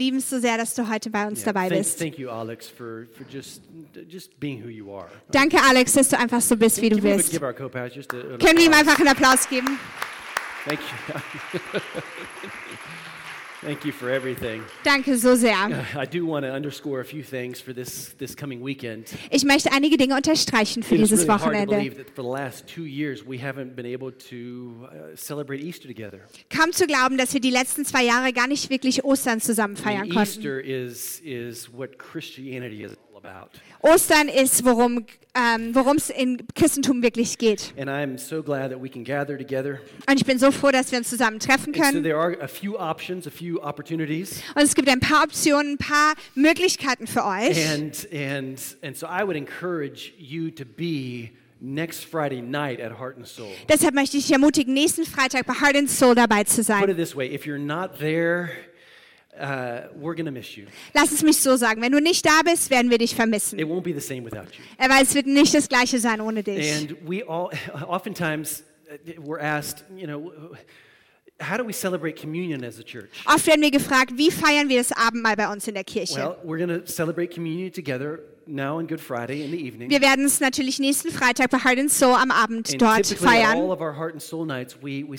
lieben es so sehr, dass du heute bei uns Yeah, dabei thank, bist. thank you, Alex, for, for just just being who you are. Danke, Alex, dass du einfach so bist, wie du bist. Können wir ihm einfach einen Applaus geben? Thank you. Thank you for everything. Danke so sehr. I do want to underscore a few things for this, this coming weekend. Ich möchte einige Dinge unterstreichen für dieses really hard to Wochenende. believe that for the last two years we haven't been able to celebrate Easter together. Kaum zu glauben, dass wir die letzten zwei Jahre gar nicht wirklich Ostern zusammen feiern konnten. Easter is, is what Christianity is. Ostern ist, worum ähm, worum es im Christentum wirklich geht. And I'm so glad that we can gather together. Und ich bin so froh, dass wir uns zusammen treffen so können. there are a few options, a few opportunities. Und es gibt ein paar Optionen, ein paar Möglichkeiten für euch. And, and, and so I would encourage you to be next Friday night at Heart and Soul. Deshalb möchte ich dich ermutigen, nächsten Freitag bei Heart and Soul dabei zu Put sein. it this way if you're not there, uh, we're to miss you. Lass es mich so sagen. Wenn du nicht da bist, werden wir dich vermissen. It won't be the same without you. Äh, Weil es wird nicht das Gleiche sein ohne dich. And we all, oftentimes, uh, we're asked, you know, how do we celebrate communion as a church? Oft werden wir gefragt, wie feiern wir das Abendmahl bei uns in der Kirche? Well, we're going to celebrate communion together now on Good Friday in the evening. Wir werden es natürlich nächsten Freitag bei Heart and Soul am Abend And dort feiern. of our heart and soul nights, we, we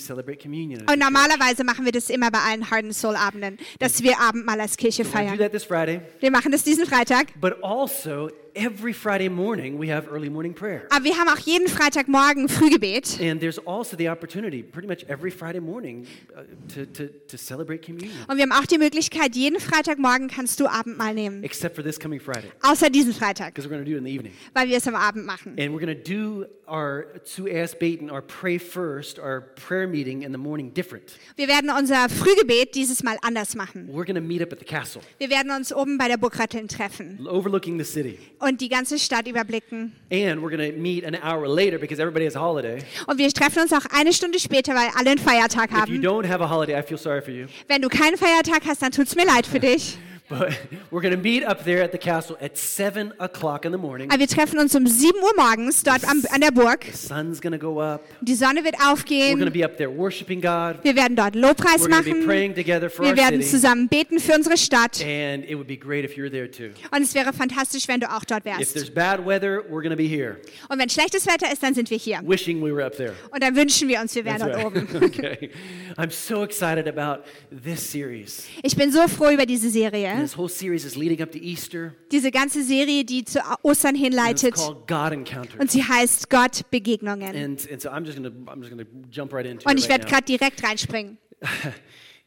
Und normalerweise machen wir das immer bei allen Heart and Soul Abenden, dass wir Abendmahl als Kirche feiern. that this Friday. Wir machen das diesen Freitag. But also, every Friday morning, we have early morning prayer. Aber wir haben auch jeden Freitagmorgen Frühgebet. And there's also the opportunity, pretty much every Friday morning, uh, to, to, to celebrate communion, Und wir haben auch die Möglichkeit, jeden Freitagmorgen kannst du Abendmahl nehmen. except for this coming Friday, Außer diesen Freitag, because we're going to do it in the evening. weil wir es am Abend machen. And we're going to do our zu erst beten, our pray first, our prayer meeting in the morning different. Wir werden unser Frühgebet dieses Mal anders machen. We're going to meet up at the castle, Wir werden uns oben bei der Burgratteln treffen overlooking the city. Und die ganze Stadt überblicken. And we're going to meet an hour later because everybody has a holiday. Und wir treffen uns auch eine Stunde später, weil alle einen Feiertag If you haben. don't have a holiday, I feel sorry for you. Wenn du keinen Feiertag hast, dann tut's mir leid für dich. But we're going to meet up there at the castle at 7 o'clock in the morning. Aber wir treffen uns um 7 Uhr morgens dort am, an der Burg. The sun's going to go up. Die Sonne wird We're going to aufgehen. be up there worshiping God. Wir werden dort Lobpreis We're to be machen. praying together for Wir our werden city. zusammen beten für unsere Stadt. And it would be great if you're there too. Und es wäre fantastisch, wenn du auch dort If wärst. there's bad weather, we're going to be here, Und wenn schlechtes Wetter ist, dann sind wir hier. wishing we were up there. Und dann wünschen wir uns, wir wären That's dort right. oben. okay. I'm so excited about this series. Ich bin so froh über diese Serie. This whole series is leading up to Easter. Diese ganze Serie, die zu Ostern hinleitet. Und sie heißt Gott Begegnungen. And, and so I'm just going to I'm just going to jump right into Und ich werde gerade direkt reinspringen.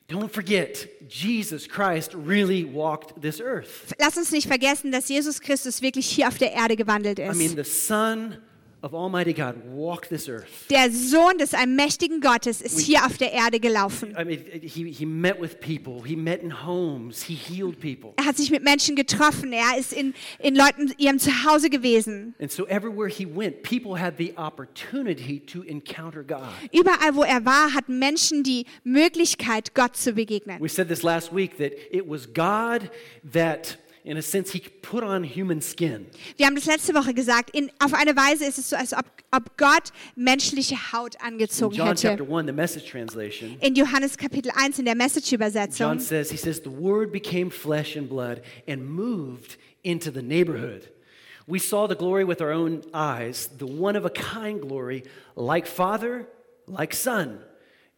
Don't forget, Jesus Christ really walked this earth. Lass uns nicht vergessen, dass Jesus Christus wirklich hier auf der Erde gewandelt I mean, ist. the Son of Almighty God walked this earth. Der Sohn des allmächtigen Gottes ist hier auf der Erde gelaufen. I mean, he, he met with people. He met in homes. He healed people. Er hat sich mit Menschen getroffen. Er ist in, in Leuten ihrem Zuhause gewesen. Überall, wo er war, hatten Menschen die Möglichkeit, Gott zu begegnen. We said this last week that it was God that, in a sense, he put on human skin. Wir haben das letzte Woche gesagt. In, auf eine Weise ist es so, als ob, ob Gott menschliche Haut In angezogen John chapter 1, the message translation, In Johannes Kapitel 1 in der John Message-Übersetzung. says, he says, the word became flesh and blood and moved into the neighborhood. We saw the glory with our own eyes, the one of a kind glory, like Father, like Son,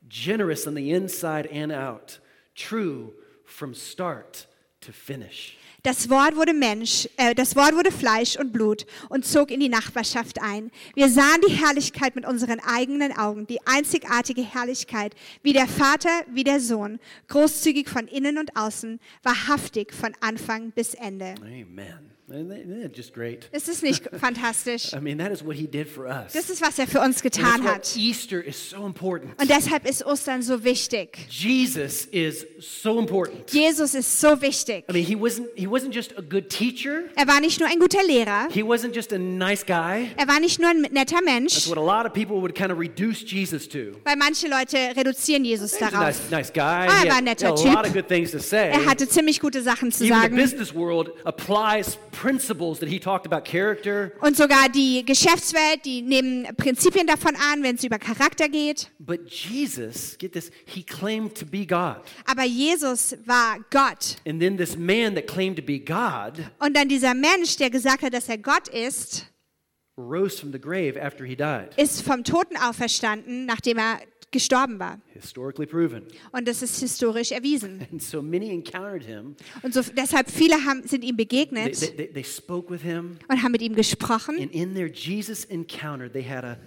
generous on the inside and out, true from start to finish. Das Wort wurde Mensch, äh, das Wort wurde Fleisch und Blut und zog in die Nachbarschaft ein. Wir sahen die Herrlichkeit mit unseren eigenen Augen, die einzigartige Herrlichkeit, wie der Vater, wie der Sohn, großzügig von innen und außen, wahrhaftig von Anfang bis Ende. Amen. Great? Ist es nicht fantastisch? I mean, that is what he did for us. Das ist, was er für uns that's getan hat. Easter is so important. Und deshalb ist Ostern so wichtig. Jesus is so important. Jesus ist so wichtig. I mean, he wasn't, he wasn't just a good teacher. Er war nicht nur ein guter Lehrer, He wasn't just a nice guy. er war nicht nur ein netter That's Mensch, what a lot of people would kind of reduce Jesus to. weil manche Leute reduzieren Jesus He's a darauf. nice, nice guy. Ah, er war ein netter had a Typ. lot of good things to say. Er hatte ziemlich gute Sachen zu Even the sagen. business world applies principles that he talked about character. Und sogar die Geschäftswelt, die nehmen Prinzipien davon an, wenn es über Charakter geht. But Jesus, get this, he claimed to be God. Aber Jesus war Gott. And then this man that claimed to be God Und dann dieser Mensch, der gesagt hat, dass er Gott ist, rose from the grave after he died. ist vom Toten auferstanden, nachdem er gestorben war. Historically proven. Und das ist historisch erwiesen. And so many encountered him. Und so, deshalb viele haben, sind ihm begegnet they, they, they spoke with him. und haben mit ihm gesprochen. And in their Jesus encounter, they had a.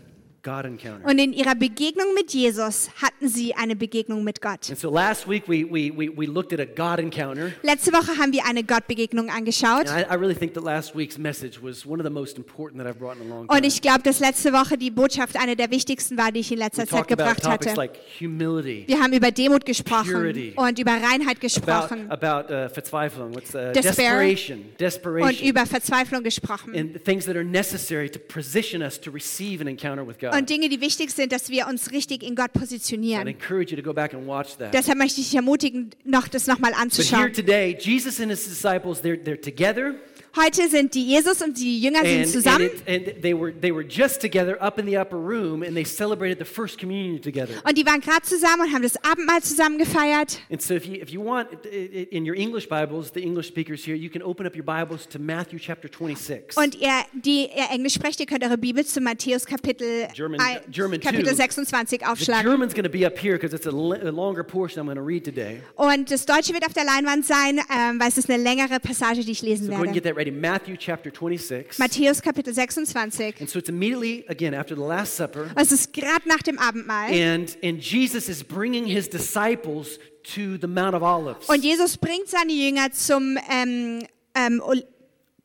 Und in ihrer Begegnung mit Jesus hatten sie eine Begegnung mit Gott. So last week we, we, we, we looked at a God encounter. Letzte Woche haben wir eine Gottbegegnung angeschaut. And I, I really think that last week's message was one of the most important that I've brought in a long time. Und ich glaube, dass letzte Woche die Botschaft eine der wichtigsten war, die ich in letzter Zeit about gebracht hatte. like humility, Wir haben über Demut gesprochen Purity. und über Reinheit about, gesprochen about uh, Verzweiflung, what's, uh, Despair. desperation, und desperation, über Verzweiflung gesprochen. and things that are necessary to position us to receive an encounter with God. Und Dinge, die wichtig sind, dass wir uns richtig in Gott positionieren. encourage you to go back and watch that. Deshalb möchte ich dich ermutigen, noch das nochmal But here anzuschauen. today, Jesus and his disciples, they're, they're together. Heute sind die Jesus und die Jünger sind zusammen it, and they, were, they were just together up in the upper room, and they celebrated the first communion together. und die waren gerade zusammen und haben das Abendmahl zusammen gefeiert. And so, if you, if you want, i- i- in your English Bibles, the English speakers here, you can open up your Bibles to Matthew chapter 26. Und ihr, die ihr Englisch sprecht, ihr könnt eure Bibel zu Matthäus Kapitel, German- ein- German Kapitel two. 26 The aufschlagen. German's going to be up here because it's a, a longer portion I'm going to read today. Und das Deutsche wird auf der Leinwand sein, ähm, weil es ist eine längere Passage, die ich lesen So werde. Ready. Matthew chapter 26. Matthäus Kapitel 26. And so it's immediately, again, after the Last Supper. Es ist gerade nach dem Abendmahl. And, and Jesus is bringing his disciples to the Mount of Olives, Und Jesus bringt seine Jünger zum ähm, ähm,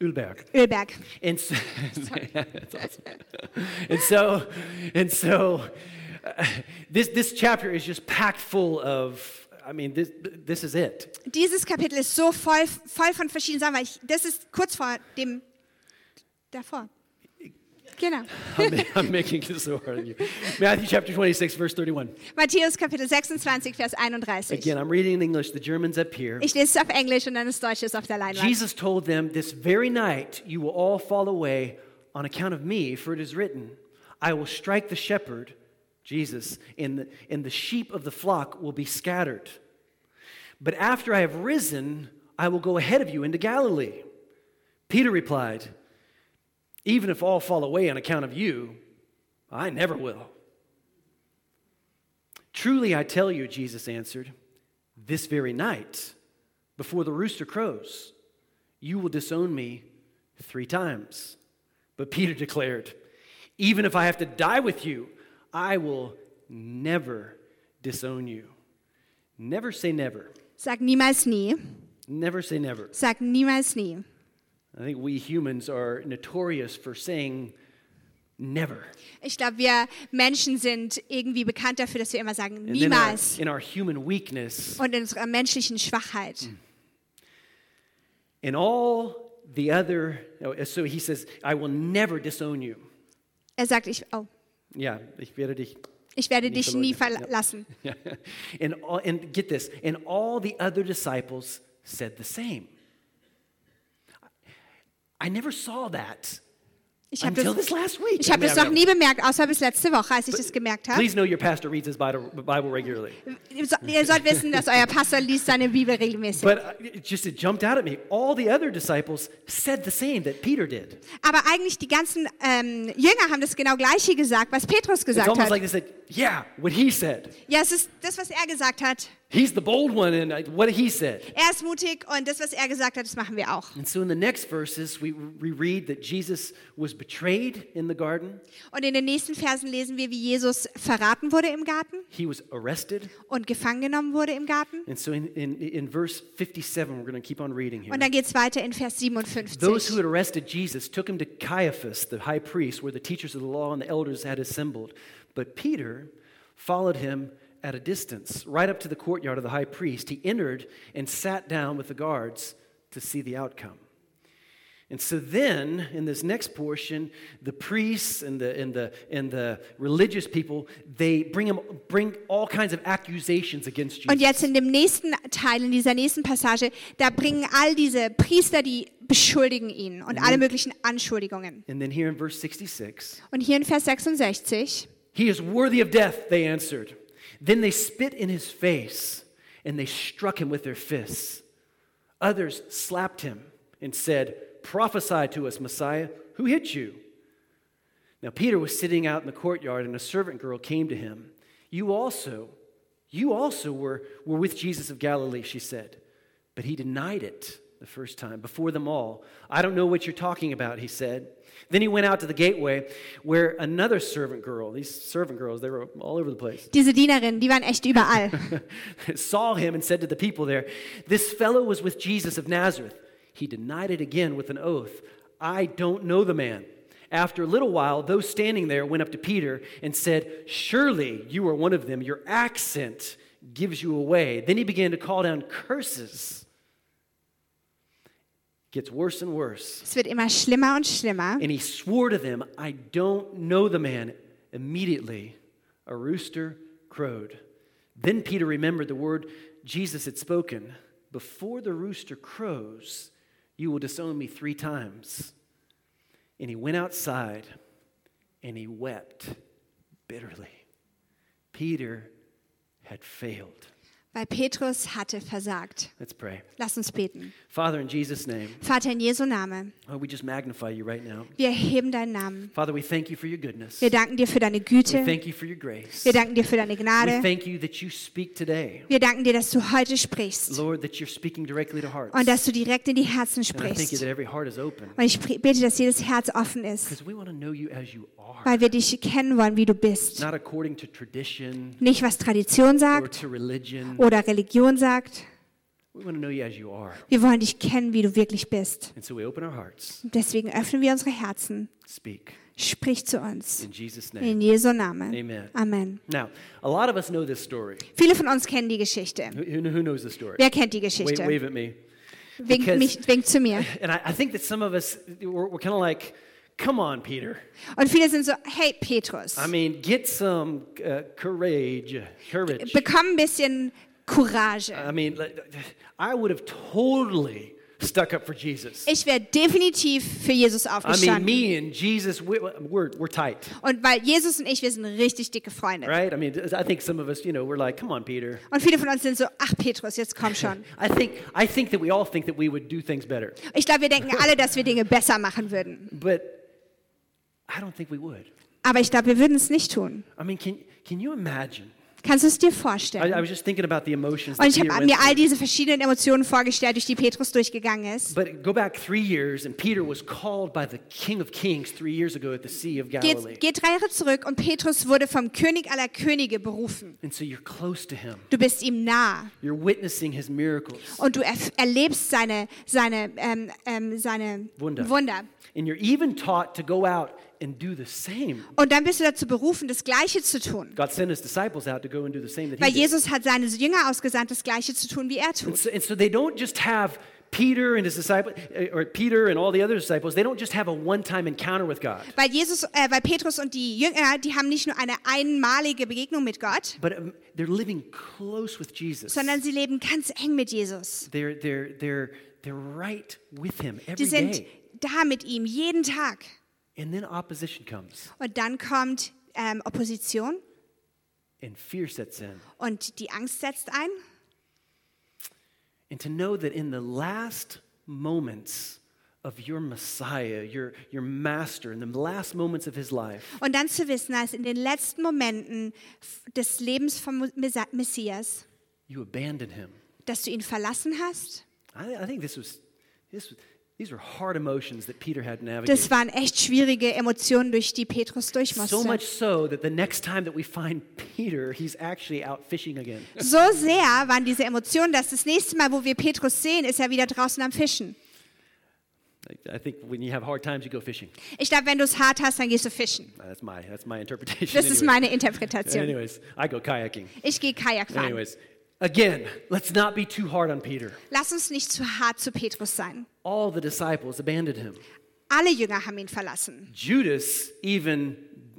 Ölberg. Ölberg. And so, that's awesome. And so, and so uh, this, this chapter is just packed full of, I mean, this, this is it. Dieses Kapitel ist so voll, voll von verschiedenen Sachen, weil ich, das ist kurz vor dem davor. Genau. I'm, I'm making this so hard on you. Matthew chapter 26, verse 31. Matthäus Kapitel 26, Vers 31. Again, I'm reading in English, the German's up here. Ich lese es auf Englisch und dann das Deutsche ist auf der Leinwand. Jesus told them, This very night you will all fall away on account of me, for it is written, I will strike the shepherd, Jesus, and the, and the sheep of the flock will be scattered. But after I have risen, I will go ahead of you into Galilee. Peter replied, Even if all fall away on account of you, I never will. Truly I tell you, Jesus answered, this very night, before the rooster crows, you will disown me three times. But Peter declared, Even if I have to die with you, I will never disown you. Never say never. Sag niemals nie. Never say never. Sag niemals nie. I think we humans are notorious for saying never. Ich glaube, wir Menschen sind irgendwie bekannt dafür, dass wir immer sagen in our, niemals in our human weakness, und in unserer menschlichen Schwachheit. in all the other, oh, so he says, I will never disown you. Er sagt, ich, oh, Ja, ich werde dich ich werde dich nie verleugnen. Ja. and, all, and get this, and all the other disciples said the same. I never saw that Ich habe das, ich hab das noch nie bemerkt, außer bis letzte Woche, als ich das gemerkt habe. Please know your pastor reads his Bible Bible regularly. Ihr so- ihr sollt wissen, dass euer Pastor liest seine Bibel regelmäßig. But uh, it just it jumped out at me. All the other disciples said the same that Peter did. Aber eigentlich die ganzen ähm, Jünger haben das genau Gleiche gesagt, was Petrus It's gesagt almost hat. like they said, "Yeah, what he said. Ja, es ist das, was er gesagt hat. He's the bold one, and uh, what he said." Er ist mutig und das, was er gesagt hat, das machen wir auch. And so in the next verses, we, we read that Jesus was betrayed in the garden. Und in den nächsten Versen lesen wir, wie Jesus verraten wurde im Garten He was arrested. und gefangen genommen wurde im Garten. And so in, in, in verse 57, we're going to keep on reading here. Und dann geht es weiter in Vers Those who had arrested Jesus took him to Caiaphas, the high priest, where the teachers of the law and the elders had assembled. But Peter followed him at a distance, right up to the courtyard of the high priest. He entered and sat down with the guards to see the outcome. And so then, in this next portion, the priests and the, and the, and the religious people, they bring, him, bring all kinds of accusations against Jesus. Und jetzt in dem nächsten Teil, in dieser nächsten Passage, da bringen all diese Priester, die beschuldigen ihn und mhm. alle möglichen Anschuldigungen. And then here in verse 66, Und hier in Vers 66, he is worthy of death, they answered. Then they spit in his face and they struck him with their fists. Others slapped him and said, Prophesy to us, Messiah. Who hit you? Now Peter was sitting out in the courtyard, and a servant girl came to him. You also, you also were, were with Jesus of Galilee, she said. But he denied it the first time before them all. I don't know what you're talking about, he said. Then he went out to the gateway where another servant girl, these servant girls, they were all over the place, diese Dienerinnen, die waren echt überall. saw him and said to the people there, This fellow was with Jesus of Nazareth. He denied it again with an oath. I don't know the man. After a little while, those standing there went up to Peter and said, Surely you are one of them. Your accent gives you away. Then he began to call down curses. Gets worse and worse. Es wird immer schlimmer und schlimmer. And he swore to them, I don't know the man. Immediately, a rooster crowed. Then Peter remembered the word Jesus had spoken Before the rooster crows, you will disown me three times. And he went outside and he wept bitterly. Peter had failed. Weil Petrus hatte versagt. Let's pray. Lass uns beten. Father, in Jesus' name, Vater, in Jesu Name, oh, we just magnify you right now. wir erheben deinen Namen. Father, we thank you for your goodness. Wir danken dir für deine We Güte. thank you for your grace. Wir danken dir für deine We Gnade. thank you that you speak today. Wir danken dir, dass du heute sprichst Lord, that you're speaking directly to hearts. und dass du direkt in die Herzen and I thank you sprichst. that every heart is open. Und ich bete, dass jedes Herz offen ist, Because we want to know you as you are. weil wir dich kennen wollen, wie du bist. Not according to tradition Nicht, was Tradition or sagt to religion. Oder Religion sagt. Wir wollen dich kennen, wie du wirklich bist. Und deswegen öffnen wir unsere Herzen. Speak. Sprich zu uns. In Jesus' name. In Jesu Namen. Amen. Amen. Now, a lot of us know this story. Viele von uns kennen die Geschichte. Who, who knows the story? Wer kennt die Wave, Geschichte? wave at me. Winkt, because- mich, winkt zu mir. And I, I think that some of us, we're, we're kind of like, come on, Peter. Und viele sind so, hey Petrus, I mean, get some uh, courage. Courage. bekomm ein bisschen Courage. I mean, I would have totally stuck up for Jesus. Ich wäre definitiv für Jesus I mean, aufgestanden. me and Jesus, we, we're, we're tight, Und weil Jesus und ich, wir sind richtig dicke Freunde. right? I mean, I think some of us, you know, we're like, come on, Peter. Und viele von uns sind so, ach Petrus, jetzt komm schon. I think, I think that we all think that we would do things better, Ich glaube, wir denken alle, dass wir Dinge besser machen würden. but I don't think we would. Aber ich glaube, wir würden es nicht tun. I mean, can, can you imagine? Kannst du es dir I, vorstellen? I emotions. Und ich habe mir all diese verschiedenen Emotionen vorgestellt, durch die Petrus durchgegangen ist. Geht, geht drei Jahre zurück und Petrus wurde vom König aller Könige berufen. So. Du bist ihm nah und du erf- erlebst seine, seine, ähm, ähm, seine Wunder. Wunder. And you're even taught to go out and do the same. Und dann bist du dazu berufen, das Gleiche zu tun. And Weil. Jesus hat seine Jünger ausgesandt, das Gleiche zu tun, wie er And tut. so, and so they don't just have Peter and his disciples, or Peter and all the other disciples, they don't just have a one-time encounter with God, Weil Jesus, äh, weil Petrus und die Jünger, die haben nicht nur eine einmalige Begegnung mit Gott, but um, they're living close with Jesus. sondern sie leben ganz eng mit Jesus. They're, they're, they're, they're right with him Die every sind day. da mit ihm jeden Tag. And then opposition comes Und dann kommt ähm, Opposition and fear sets in. und die Angst setzt ein. And to know that in the last moments of your Messiah, your, your master, in the last moments of his life, Und dann zu wissen, dass in den letzten Momenten des Lebens vom Messias, you abandoned him. dass du ihn verlassen hast, I, I think this was, this was, these were hard emotions that Peter had to navigate. das waren echt schwierige Emotionen, durch die Petrus durch So musste. much so that the next time that we find Peter, he's actually out fishing again. So sehr waren diese Emotionen, dass das nächste Mal, wo wir Petrus sehen, ist er wieder draußen am Fischen. I- think when you have hard times, you go fishing. Ich glaube, wenn du es hart hast, dann gehst du fischen. That's my, that's my interpretation. Das ist anyways. meine Interpretation. Anyways, I go kayaking. Ich gehe Kajak fahren. Anyways, again, let's not be too hard on Peter. Lass uns nicht zu hart zu Petrus sein. All the disciples abandoned him. Alle Jünger haben ihn verlassen. Judas even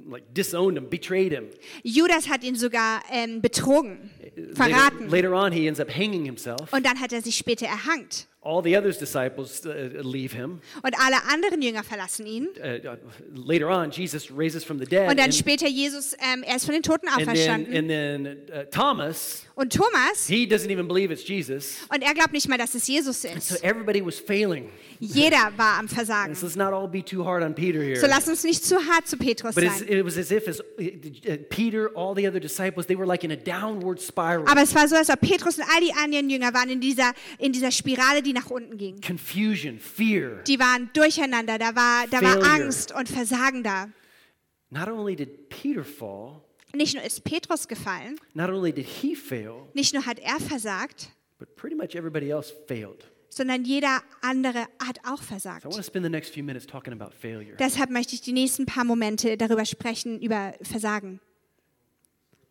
like disowned him, betrayed him. Judas hat ihn sogar ähm, betrogen, Later, verraten. later on, he ends up hanging himself. Und dann hat er sich später erhangt. All the other disciples uh, leave him. Und alle anderen Jünger verlassen ihn. Uh, uh, later on, Jesus raises from the dead. Und dann and, später Jesus, ähm, er ist von den Toten and then, auferstanden. and then uh, Thomas, Und Thomas, he doesn't even believe it's Jesus. und er glaubt nicht mal, dass es Jesus So ist. everybody was failing. Jeder war am Versagen. And so let's not all be too hard on Peter here. So lass uns nicht zu hart zu Petrus But sein. it was as if as, uh, Peter, all the other disciples, they were like in a downward spiral. Aber es war so, als ob Petrus und all die anderen Jünger waren in dieser, in dieser Spirale, die nach unten ging. Confusion, fear. Die waren durcheinander, da war, da war Failure. Angst und Versagen da. Not only did Peter fall, Nicht nur ist Petrus gefallen, not only did he fail, nicht nur hat er versagt, but pretty much everybody else failed. sondern jeder andere hat auch versagt. want to spend the next few minutes talking about failure. Deshalb möchte ich die nächsten paar Momente darüber sprechen, über Versagen.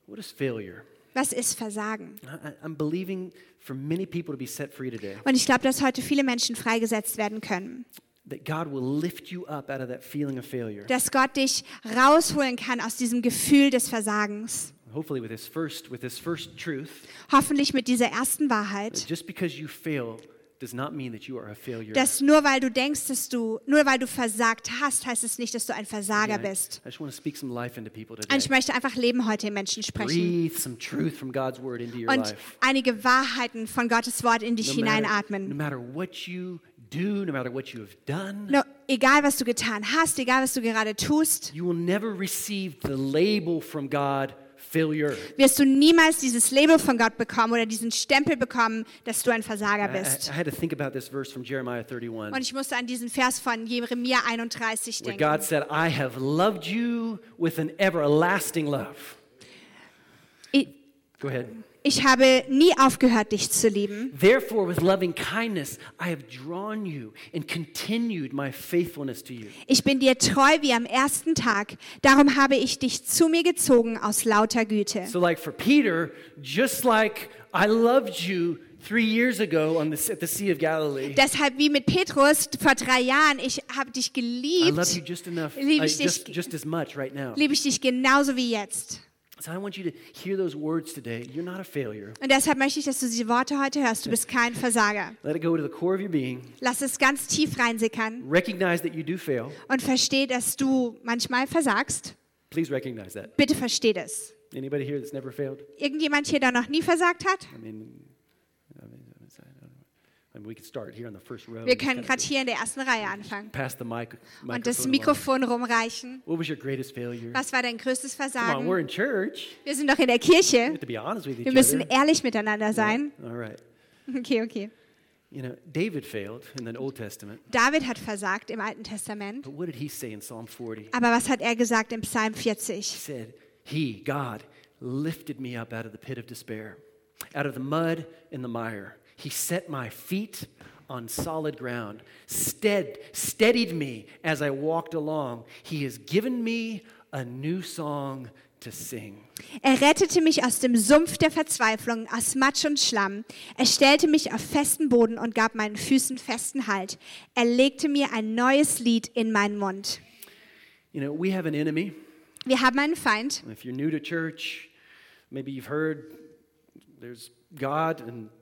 What is failure? Was ist Versagen? I, I- I'm believing for many people to be set free today. Und ich glaube, dass heute viele Menschen freigesetzt werden können. That God will lift you up out of that feeling of failure. Dass Gott dich rausholen kann aus diesem Gefühl des Versagens. Hopefully, with this first, with this first truth, Hoffentlich mit dieser ersten Wahrheit, just because you fail does not mean that you are a failure. dass nur weil du denkst, dass du, nur weil du versagt hast, heißt es nicht, dass du ein Versager bist. I just want to speak some life into people Und ich möchte einfach Leben heute in Menschen sprechen. Breathe some truth from God's word into your Und life. einige Wahrheiten von Gottes Wort in dich No matter, no hineinatmen. matter what you do, no matter what you have done, No, egal, was du getan hast, egal, was du gerade tust, you will never receive the label from God failure. wirst du niemals dieses Label von Gott bekommen oder diesen Stempel bekommen, dass du ein Versager I, I- bist. I had to think about this verse from Jeremiah 31. Und ich musste an diesen Vers von Jeremia 31 Where denken. God said, I have loved you with an everlasting love. Ich, Go ahead. Ich habe nie aufgehört, dich zu lieben. Therefore, with loving kindness, I have drawn you and continued my faithfulness to you. Ich bin dir treu wie am ersten Tag. Darum habe ich dich zu mir gezogen aus lauter Güte. So, like for Peter, just like I loved you three years ago on the, at the Sea of Galilee, Deshalb wie mit Petrus vor drei Jahren, ich habe dich I love you geliebt, just enough, Liebe I- ich dich- just, just as much right now. liebe ich dich genauso wie jetzt. So, I want you to hear those words today. You're not a failure. Und deshalb möchte ich, dass du diese Worte heute hörst. Du bist kein Versager. Let it go to the core of your being. Lass es ganz tief reinsickern Recognize that you do fail. und versteh, dass du manchmal versagst. Please recognize that. Bitte versteh das. Anybody here that's never failed? Irgendjemand hier, der noch nie versagt hat? I mean, I mean, it's- I don't know. I mean, we could start here on the first row. Wir können gerade hier in der ersten Reihe anfangen Pass the mic, und das. Mikrofon rumreichen. What was your greatest failure? Was war dein größtes Versagen? Wir sind doch in der Kirche. Wir müssen other. ehrlich miteinander sein. Okay, okay. David hat versagt im Alten Testament. but what did he say in Psalm 40? Aber was hat er gesagt im Psalm He 40? said, He, God, lifted me up out of the pit of despair, out of the mud and the mire. He set my feet on solid ground, stead, steadied me as I walked along. He has given me a new song to sing. Er rettete mich aus dem Sumpf der Verzweiflung, aus Matsch und Schlamm. Er stellte mich auf festen Boden und gab meinen Füßen festen Halt. Er legte mir ein neues Lied in meinen Mund. You know, we have an enemy. Wir haben einen Feind. If you're new to church, maybe you've heard there's God and there's the devil.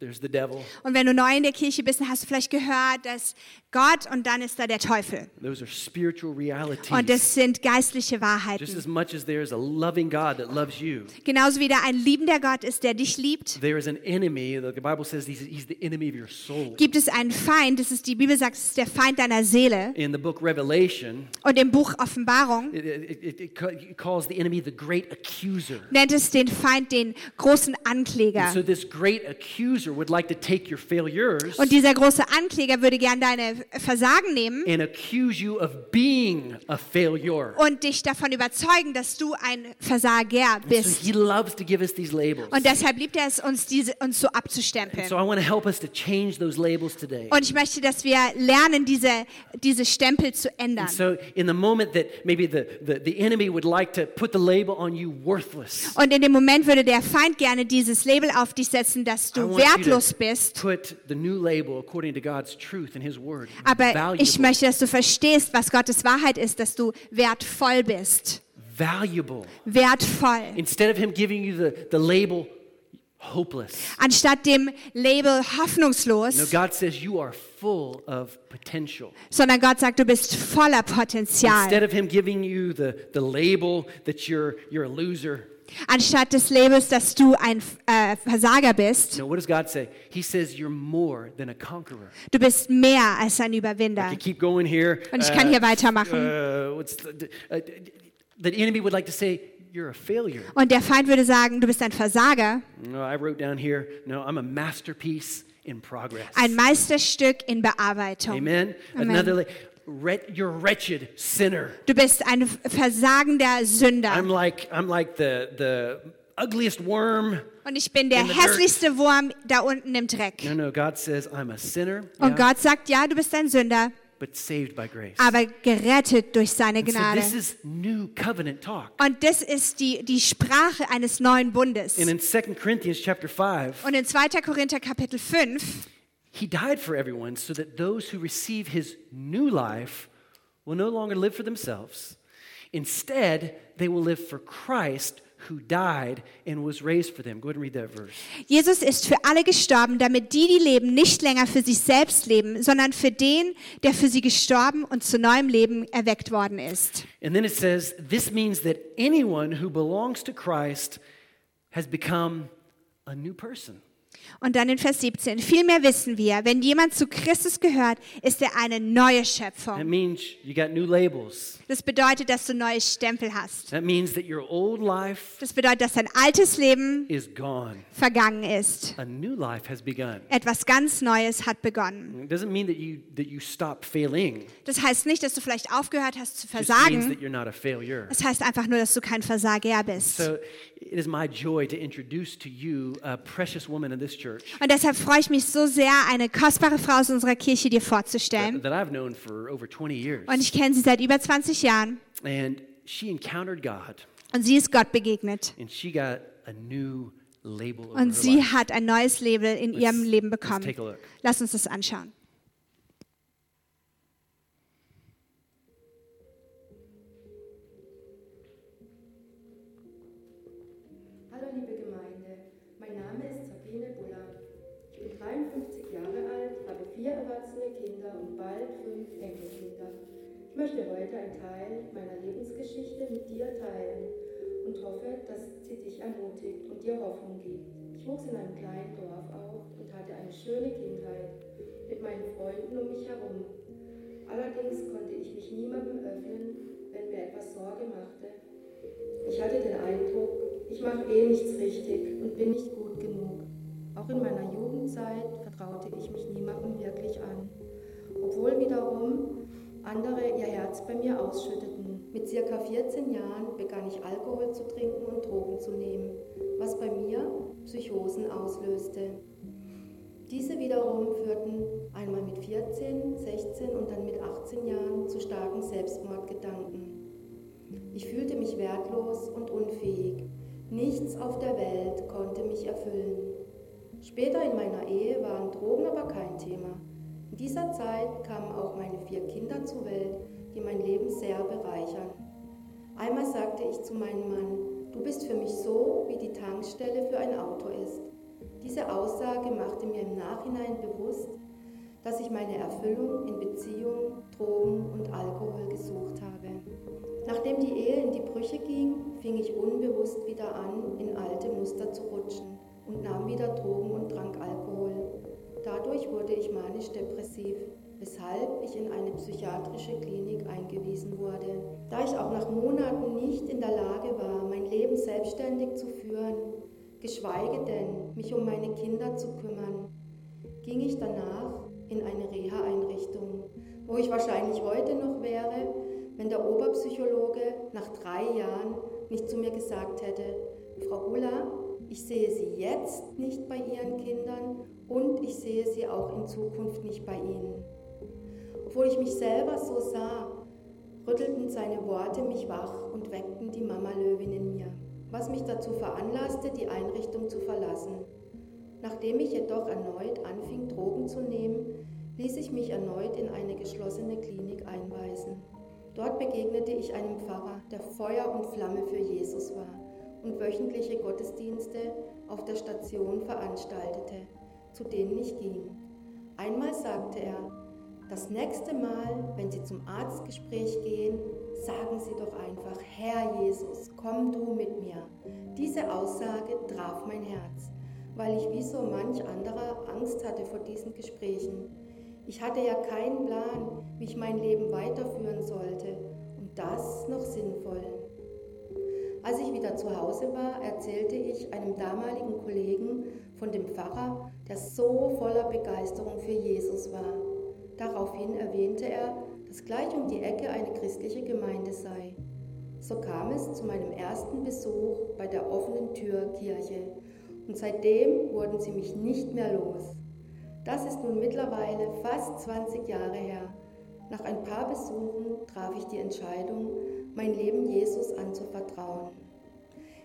Und wenn du neu in der Kirche bist, dann hast du vielleicht gehört, dass Gott und dann ist da der Teufel. Those are spiritual realities. Und das sind geistliche Just Wahrheiten. as much as there is a loving God that loves you, Genauso wie da ein liebender Gott ist, der dich liebt, there is an enemy. The the Bible says he's, he's the enemy of your soul. gibt es einen Feind. Das ist, die Bibel sagt, es ist der Feind deiner Seele. In the book Revelation, Und im Buch Offenbarung it, it, it, it ca- it calls the enemy the great accuser. nennt es den Feind den großen And Ankläger. so this great accuser like to take your failures Und dieser große Ankläger würde gern deine Versagen nehmen and accuse you of being a failure. und dich davon überzeugen, dass du ein Versager So bist. he loves to give us these labels. Und deshalb liebt er es, uns, diese, uns so abzustempeln. so I want to help us to change those labels today. Und ich möchte, dass wir lernen, diese, diese Stempel zu ändern. And so in the moment that maybe the, the, the enemy would like to put the label on you worthless, Und in dem Moment würde der Feind gerne dieses Label auf dich setzen, dass du you wertlos bist. put the new label according to God's truth and his word. Aber valuable, ich möchte, dass du verstehst, was Gottes Wahrheit ist, dass du wertvoll bist. valuable. Wertvoll. Instead of him giving you the, the label hopeless. Anstatt dem Label No, God says you are full of potential. sondern Gott sagt, du bist voller Potenzial. Instead of Him giving you the, the label that you're, you're a loser, Anstatt des Labels, dass du ein äh, Versager bist, no, what does God say? He says you're more than a conqueror. du bist mehr als ein I Überwinder. could keep going here. Und ich kann hier weitermachen. uh, what's the, uh, the enemy would like to say, you're a failure. Und der Feind würde sagen, du bist ein Versager, No, I wrote down here, no, I'm a masterpiece in progress. ein Meisterstück in Bearbeitung. Amen. Amen. Another, you're wretched sinner. Du bist ein versagender Sünder. I'm like, I'm like the, the ugliest worm. Und ich bin der the dirt. hässlichste Wurm da unten im Dreck. No, no, God says I'm a sinner, Und yeah, Gott sagt, ja, du bist ein Sünder, but saved by grace. aber gerettet durch seine And so Gnade. this is new covenant talk. Und das ist die, die Sprache eines neuen Bundes. And in 2 Corinthians chapter 5, Und in 2. Korinther Kapitel 5, he died for everyone so that those who receive his new life will no longer live for themselves. Instead, they will live for Christ who died and was raised for them. Go ahead and read that verse. Jesus ist für alle gestorben, damit die, die leben, nicht länger für sich selbst leben, sondern für den, der für sie gestorben und zu neuem Leben erweckt worden ist. And then it says, This means that anyone who belongs to Christ has become a new person. Und dann in Vers 17, vielmehr wissen wir, wenn jemand zu Christus gehört, ist er eine neue That Schöpfung. means you got new labels. Das bedeutet, dass du neue Stempel hast. That means that your old life Das bedeutet, dass dein altes Leben is gone. vergangen ist. A new life has begun. Etwas ganz Neues hat begonnen. It doesn't mean that you that you stop failing. Das heißt nicht, dass du vielleicht aufgehört hast zu It just means versagen. that you're not a failure. Das heißt einfach nur, dass du kein Versager bist. So it is my joy to introduce to you a precious woman in this church Und deshalb freue ich mich so sehr, eine kostbare Frau aus unserer Kirche dir vorzustellen. that, that I've known for over 20 years. Und ich kenne sie seit über 20 Jahren. And she encountered God Und sie ist Gott begegnet. and she got a new label Und sie hat ein neues Label in Let's- ihrem Leben bekommen. Lass uns das anschauen. Teilen und hoffe, dass sie dich ermutigt und dir Hoffnung gibt. Ich wuchs in einem kleinen Dorf auf und hatte eine schöne Kindheit mit meinen Freunden um mich herum. Allerdings konnte ich mich niemandem öffnen, wenn mir etwas Sorge machte. Ich hatte den Eindruck, ich mache eh nichts richtig und bin nicht gut genug. Auch in meiner Jugendzeit vertraute ich mich niemandem wirklich an, obwohl wiederum andere ihr Herz bei mir ausschütteten. Mit circa 14 Jahren begann ich Alkohol zu trinken und Drogen zu nehmen, was bei mir Psychosen auslöste. Diese wiederum führten einmal mit 14, 16 und dann mit 18 Jahren zu starken Selbstmordgedanken. Ich fühlte mich wertlos und unfähig. Nichts auf der Welt konnte mich erfüllen. Später in meiner Ehe waren Drogen aber kein Thema. In dieser Zeit kamen auch meine vier Kinder zur Welt, die mein Leben sehr bereichern. Einmal sagte ich zu meinem Mann, du bist für mich so, wie die Tankstelle für ein Auto ist. Diese Aussage machte mir im Nachhinein bewusst, dass ich meine Erfüllung in Beziehung, Drogen und Alkohol gesucht habe. Nachdem die Ehe in die Brüche ging, fing ich unbewusst wieder an, in alte Muster zu rutschen und nahm wieder Drogen und trank Alkohol. Dadurch wurde ich manisch-depressiv, weshalb ich in eine psychiatrische Klinik eingewiesen wurde. Da ich auch nach Monaten nicht in der Lage war, mein Leben selbstständig zu führen, geschweige denn mich um meine Kinder zu kümmern, ging ich danach in eine Reha-Einrichtung, wo ich wahrscheinlich heute noch wäre, wenn der Oberpsychologe nach drei Jahren nicht zu mir gesagt hätte, Frau Ulla, ich sehe Sie jetzt nicht bei Ihren Kindern und ich sehe Sie auch in Zukunft nicht bei Ihnen. Obwohl ich mich selber so sah, rüttelten seine Worte mich wach und weckten die Mama-Löwin in mir, was mich dazu veranlasste, die Einrichtung zu verlassen. Nachdem ich jedoch erneut anfing, Drogen zu nehmen, ließ ich mich erneut in eine geschlossene Klinik einweisen. Dort begegnete ich einem Pfarrer, der Feuer und Flamme für Jesus war und wöchentliche Gottesdienste auf der Station veranstaltete, zu denen ich ging. Einmal sagte er, das nächste Mal, wenn Sie zum Arztgespräch gehen, sagen Sie doch einfach, Herr Jesus, komm du mit mir. Diese Aussage traf mein Herz, weil ich wie so manch anderer Angst hatte vor diesen Gesprächen. Ich hatte ja keinen Plan, wie ich mein Leben weiterführen sollte und das noch sinnvoll. Als ich wieder zu Hause war, erzählte ich einem damaligen Kollegen von dem Pfarrer, der so voller Begeisterung für Jesus war. Daraufhin erwähnte er, dass gleich um die Ecke eine christliche Gemeinde sei. So kam es zu meinem ersten Besuch bei der offenen Tür Kirche und seitdem wurden sie mich nicht mehr los. Das ist nun mittlerweile fast 20 Jahre her. Nach ein paar Besuchen traf ich die Entscheidung, mein Leben Jesus anzuvertrauen.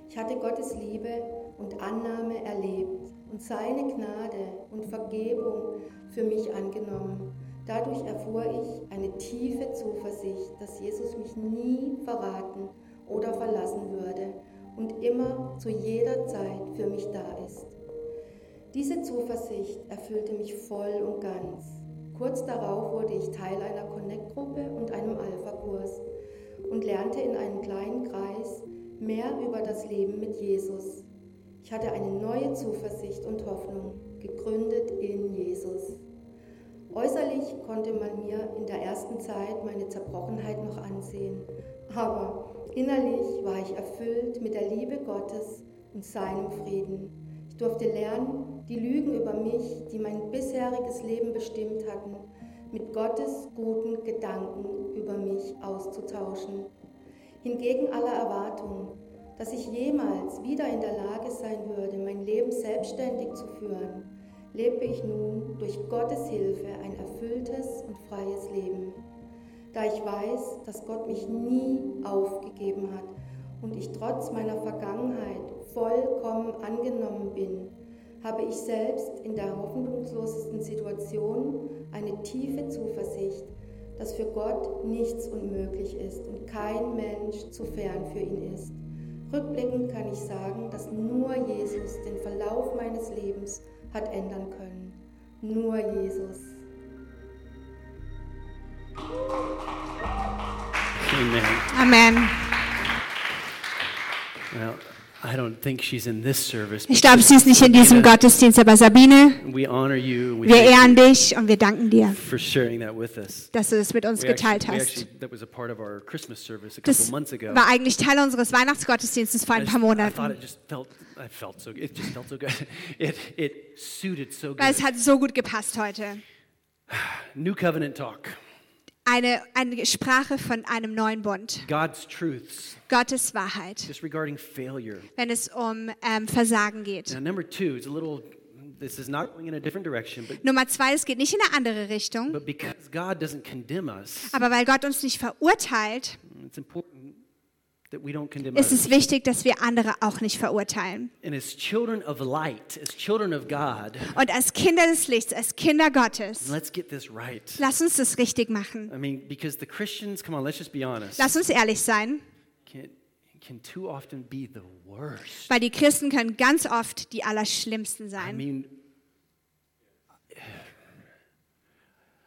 Ich hatte Gottes Liebe und Annahme erlebt und seine Gnade und Vergebung für mich angenommen Dadurch erfuhr ich eine tiefe Zuversicht, dass Jesus mich nie verraten oder verlassen würde und immer zu jeder Zeit für mich da ist. Diese Zuversicht erfüllte mich voll und ganz. Kurz darauf wurde ich Teil einer Connect-Gruppe und einem Alpha-Kurs und lernte in einem kleinen Kreis mehr über das Leben mit Jesus. Ich hatte eine neue Zuversicht und Hoffnung, gegründet in Jesus. Äußerlich konnte man mir in der ersten Zeit meine Zerbrochenheit noch ansehen, aber innerlich war ich erfüllt mit der Liebe Gottes und seinem Frieden. Ich durfte lernen, die Lügen über mich, die mein bisheriges Leben bestimmt hatten, mit Gottes guten Gedanken über mich auszutauschen. Hingegen aller Erwartungen, dass ich jemals wieder in der Lage sein würde, mein Leben selbstständig zu führen, lebe ich nun durch Gottes Hilfe ein erfülltes und freies Leben. Da ich weiß, dass Gott mich nie aufgegeben hat und ich trotz meiner Vergangenheit vollkommen angenommen bin, habe ich selbst in der hoffnungslosesten Situation eine tiefe Zuversicht, dass für Gott nichts unmöglich ist und kein Mensch zu fern für ihn ist. Rückblickend kann ich sagen, dass nur Jesus den Verlauf meines Lebens hat ändern können. Nur Jesus. Amen. Amen. Well, I don't think she's in this service. Ich glaube, sie ist nicht in diesem Gottesdienst, aber Sabine, We honor you. We wir ehren dich und wir danken dir, for sharing that with us. dass du das mit uns geteilt hast. actually, that was a part of our Christmas service a couple Das months ago. war eigentlich Teil unseres Weihnachtsgottesdienstes vor ein paar Monaten, weil es hat so gut gepasst heute. New covenant talk, Eine, eine Sprache von einem neuen Bund, God's truths, Gottes Wahrheit, just regarding failure. wenn es um ähm, Versagen geht. Now, number two is a little, this is not going in a different direction, but, Nummer zwei, es geht nicht in eine andere Richtung, but because God doesn't condemn us, aber weil Gott uns nicht verurteilt, it's important that we don't condemn ist es wichtig, dass wir andere auch nicht verurteilen. And as children of light, as children of God, Und als Kinder des Lichts, als Kinder Gottes, let's get this right. lass uns das richtig machen. I mean, because the Christians, come on, let's just be honest, Lass uns ehrlich sein, can, can too often be the worst. weil die Christen können ganz oft die Allerschlimmsten I sein. mean,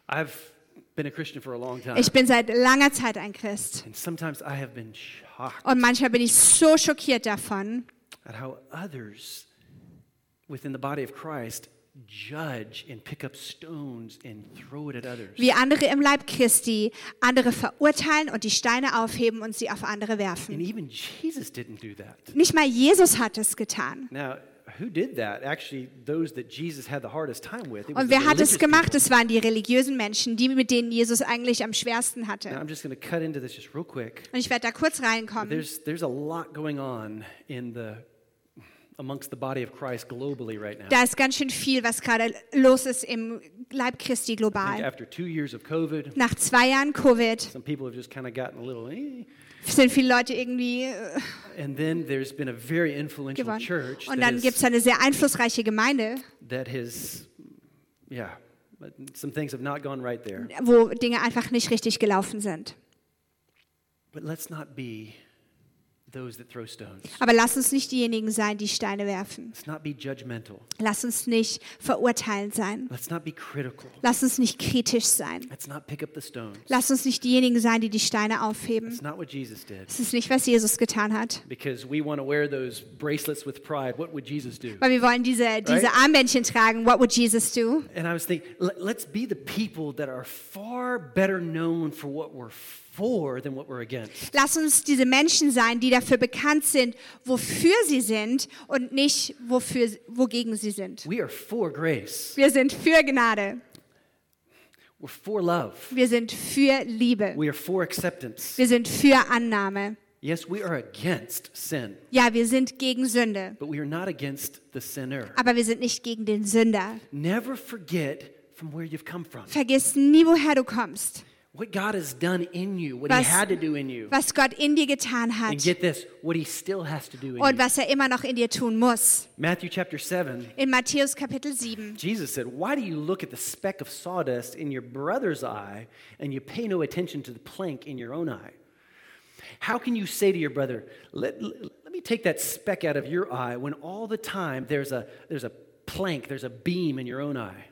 I've been a Christian for a long time, Ich bin seit langer Zeit ein Christ. and sometimes I have been shocked Und manchmal bin ich so schockiert davon, at how others within the body of Christ judge and pick up stones and throw it at others. wie andere im Leib Christi andere verurteilen und die Steine aufheben und sie auf andere And werfen. even Jesus didn't do that. Nicht mal Jesus hat es getan. Now, who did that? Actually, those that Jesus had the hardest time with. It was Und wer hat es gemacht? Es waren die religiösen Menschen, die mit denen Jesus eigentlich am schwersten hatte. I'm just going to cut into this just real quick. Und ich werde da kurz reinkommen. There's, there's a lot going on in the, amongst the body of Christ globally right now. Da ist ganz schön viel, was gerade los ist im Leib Christi global. after two years of COVID, Nach zwei Jahren Covid some people have just kind of gotten a little, eh. Sind viele Leute irgendwie äh, And then there's been a very influential gewonnen. church Und dann gibt es eine sehr einflussreiche Gemeinde, that has, yeah, some things have not gone right there. wo Dinge einfach nicht richtig gelaufen sind. But let's not be those that throw stones. Aber lass uns nicht diejenigen sein, die Steine werfen. Let's not be judgmental. Lass uns nicht verurteilend sein. Let's not be critical. Lass uns nicht kritisch sein. Let's not pick up the stones. Lass uns nicht diejenigen sein, die die Steine aufheben. That's not what Jesus did. Das ist nicht, was Jesus getan hat. Weil wir wollen diese, diese? Armbändchen tragen. What would Jesus do? And I was thinking, let- let's be the people that are far better known for what we're for than what we're against. Lass uns diese Menschen sein, die dafür bekannt sind, wofür sie sind und nicht wofür, wogegen sie sind. We are for grace. Wir sind für Gnade. We're for love. Wir sind für Liebe. We are for acceptance. Wir sind für Annahme. Yes, we are against sin, Ja, wir sind gegen Sünde, but we are not against the sinner. aber wir sind nicht gegen den Sünder. Never forget from where you've come from. Vergiss nie, woher du kommst, What God has done in you, what Was- He had to do in you. was Gott in dir getan And get this, what He still has to do in und you. was er immer noch in dir tun muss. Matthew chapter 7, In Matthäus Kapitel 7. Jesus said, Why do you look at the speck of sawdust in your brother's eye and you pay no attention to the plank in your own eye? How can you say to your brother, let, let, let me take that speck out of your eye when all the time there's a, there's a plank, there's a beam in your own eye?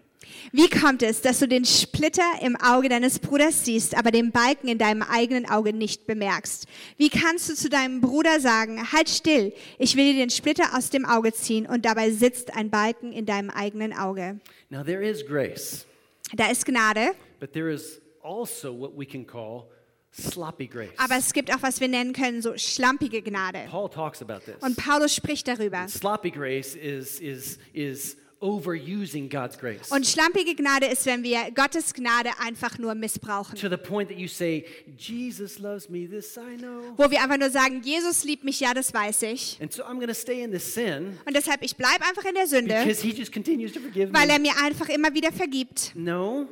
Wie kommt es, dass du den Splitter im Auge deines Bruders siehst, aber den Balken in deinem eigenen Auge nicht bemerkst? Wie kannst du zu deinem Bruder sagen, halt still, ich will dir den Splitter aus dem Auge ziehen und dabei sitzt ein Balken in deinem eigenen Auge? Now, there is grace, Da ist Gnade, but there is also what we can call sloppy grace. aber es gibt auch, was wir nennen können, so schlampige Gnade. Paul talks about this. Und Paulus spricht darüber. Sloppy grace is, is, is overusing God's grace. Und schlampige Gnade ist, wenn wir Gottes Gnade einfach nur missbrauchen. to the point that you say, Jesus loves me, this I know. Wo wir einfach nur sagen, Jesus liebt mich, ja, das weiß ich. And so I'm going to stay in this sin Und deshalb, ich bleibe einfach in der Sünde, because he just continues to forgive weil er me. mir einfach immer wieder vergibt. No,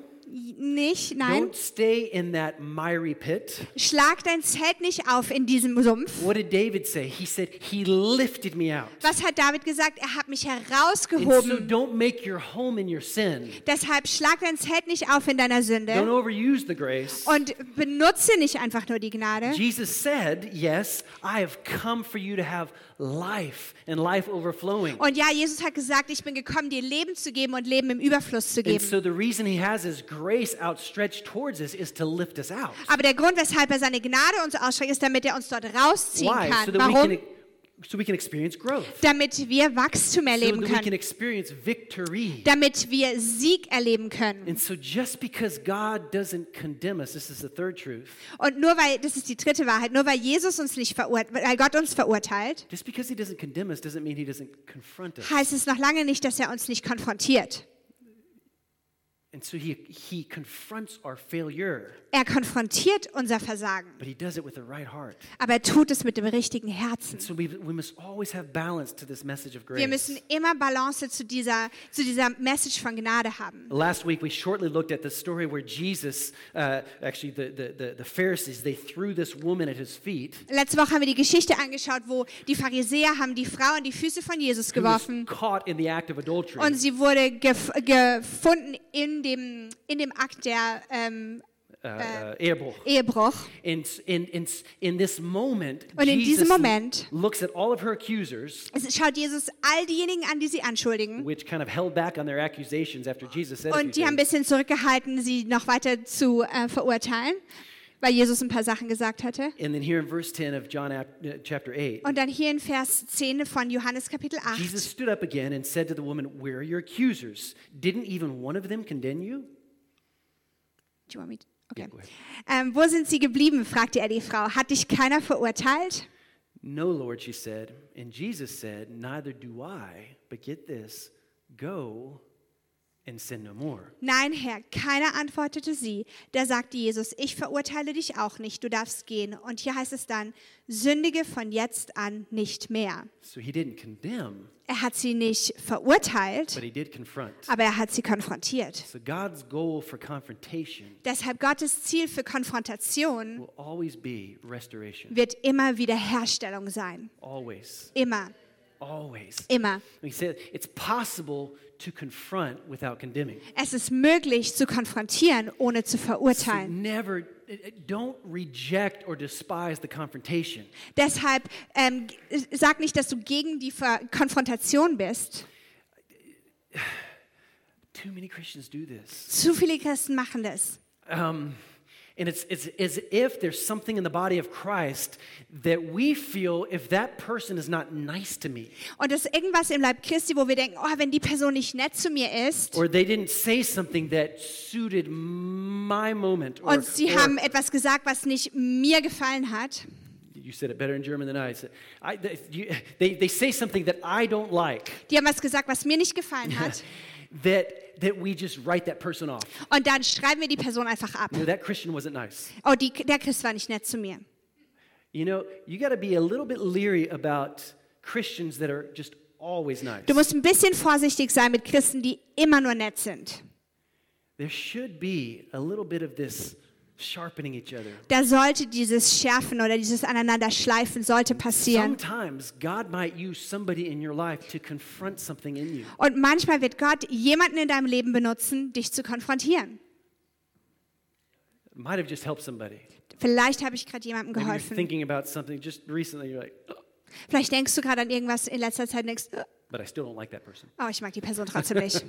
Nicht, nein. don't stay in that miry pit. Schlag dein Zelt nicht auf in diesem Sumpf. What did David say? He said, He lifted me out. Was hat David gesagt? Er hat mich And so herausgehoben. don't make your home in your sin. Deshalb schlag dein Zelt nicht auf in deiner Don't Sünde overuse the grace. und benutze nicht einfach nur die Gnade. Jesus said, Yes, I have come for you to have life and life overflowing. Und ja, Jesus hat gesagt, ich bin gekommen, dir Leben zu geben und Leben im Überfluss zu And geben. so the reason he has his grace outstretched towards us is to lift us out. Aber der Grund, weshalb er seine Gnade uns ausstreckt, ist, damit er uns dort rausziehen Why? So kann. can, Warum? so we can experience growth. Damit wir Wachstum So erleben that we can können. experience victory. Damit wir Sieg erleben können. And so just because God doesn't condemn us, this is the third truth. Und nur weil, das ist die dritte Wahrheit, nur weil Jesus uns nicht verurteilt, weil Gott uns verurteilt, Just because he doesn't condemn us doesn't mean he doesn't confront us. heißt es noch lange nicht, dass er uns nicht konfrontiert. And so he, he confronts our failure, Er konfrontiert unser Versagen, but he does it with the right heart. aber er tut es mit dem richtigen Herzen. So we, we must always have balance to this message of Wir grace. müssen immer Balance zu dieser, zu dieser Message von Gnade haben. Last week, we shortly looked at the story where Jesus, uh, actually, the, the, the, the Pharisees, they threw this woman at his feet Letzte Woche haben wir die Geschichte angeschaut, wo die Pharisäer haben die Frau an die Füße von Jesus geworfen caught in the act of adultery. und sie wurde gef gefunden in dem, in dem Akt der ähm, uh, uh, Ehebruch. Ehebruch. In, in, in, in this moment, Und in Jesus diesem Moment- looks at all of her accusers, schaut Jesus all diejenigen an, die sie anschuldigen. which kind of held back on their accusations after Jesus said Und die haben ein bisschen zurückgehalten, sie noch weiter zu äh, verurteilen, weil Jesus ein paar Sachen gesagt hatte. And then here in verse 10 of John uh, chapter 8, Und dann hier in Vers 10 von Johannes Kapitel 8. Jesus stood up again and said to the woman, Where are your accusers? Didn't even one of them condemn you? Do you want me to- Okay. Yeah. Ähm, wo sind sie geblieben? fragte er die Frau. Hat dich keiner verurteilt? No, Lord, she said. And Jesus said, Neither do I, but get this go and sin no more. Nein, Herr, keiner antwortete sie. Da sagte Jesus, ich verurteile dich auch nicht, du darfst gehen. Und hier heißt es dann, sündige von jetzt an nicht mehr. So he didn't condemn, Er hat sie nicht verurteilt, but he did confront. aber er hat sie konfrontiert. So God's goal for confrontation Deshalb Gottes Ziel für Konfrontation will always be restoration. wird immer Wiederherstellung sein. Always. Immer, Always. immer. We said it's possible to confront without condemning. Es ist möglich zu konfrontieren, ohne zu So verurteilen. never Don't reject or despise the confrontation. Deshalb ähm, sag nicht, dass du gegen die Ver Konfrontation bist. Too many Christians do this. Zu viele Christen machen das. Um, and it's, it's as if there's something in the body of Christ that we feel if that person is not nice to me, Und das ist irgendwas im Leib Christi, wo wir denken, oh, wenn die Person nicht nett zu mir ist or they didn't say something that suited my moment, or, und sie or- haben etwas gesagt, was nicht mir gefallen hat. you said it better in German than I said. I, they, they say something that I don't like, Die haben was gesagt, was mir nicht gefallen hat. that, that we just write that person off. Und dann schreiben wir die Person einfach ab. You know, that Christian wasn't nice. Oh, die, der Christ war nicht nett zu mir. You know, you got to be a little bit leery about Christians that are just always nice. Du musst ein bisschen vorsichtig sein mit Christen, die immer nur nett sind. There should be a little bit of this. Da sollte dieses Schärfen oder dieses Aneinanderschleifen sollte passieren. Sometimes God might use somebody in your life to confront something in you. Und manchmal wird Gott jemanden in deinem Leben benutzen, dich zu konfrontieren. It might have just helped somebody. Vielleicht habe ich gerade jemandem Maybe you're geholfen. thinking about something just recently, you're like, "Oh, Vielleicht denkst du gerade an irgendwas in letzter Zeit und denkst, but I still don't like that person. oh, ich mag die Person trotzdem nicht.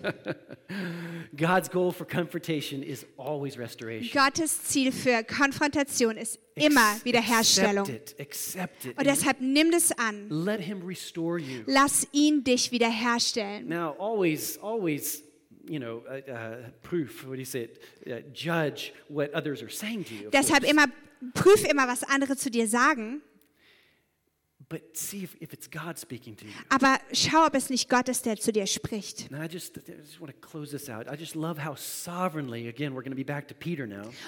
God's goal for confrontation is always restoration. Gottes Ziel für Konfrontation ist immer Wiederherstellung. Accept it. Accept it. Und deshalb nimm das an. Let Him restore you. Lass ihn dich wiederherstellen. Now, always, always, you know, uh, uh, proof, what do you say? it? Uh, judge what others are saying to you. Deshalb course. immer, prüf immer, was andere zu dir sagen, But see if, if it's God speaking to you. Aber schau, ob es nicht Gott ist, der zu dir spricht.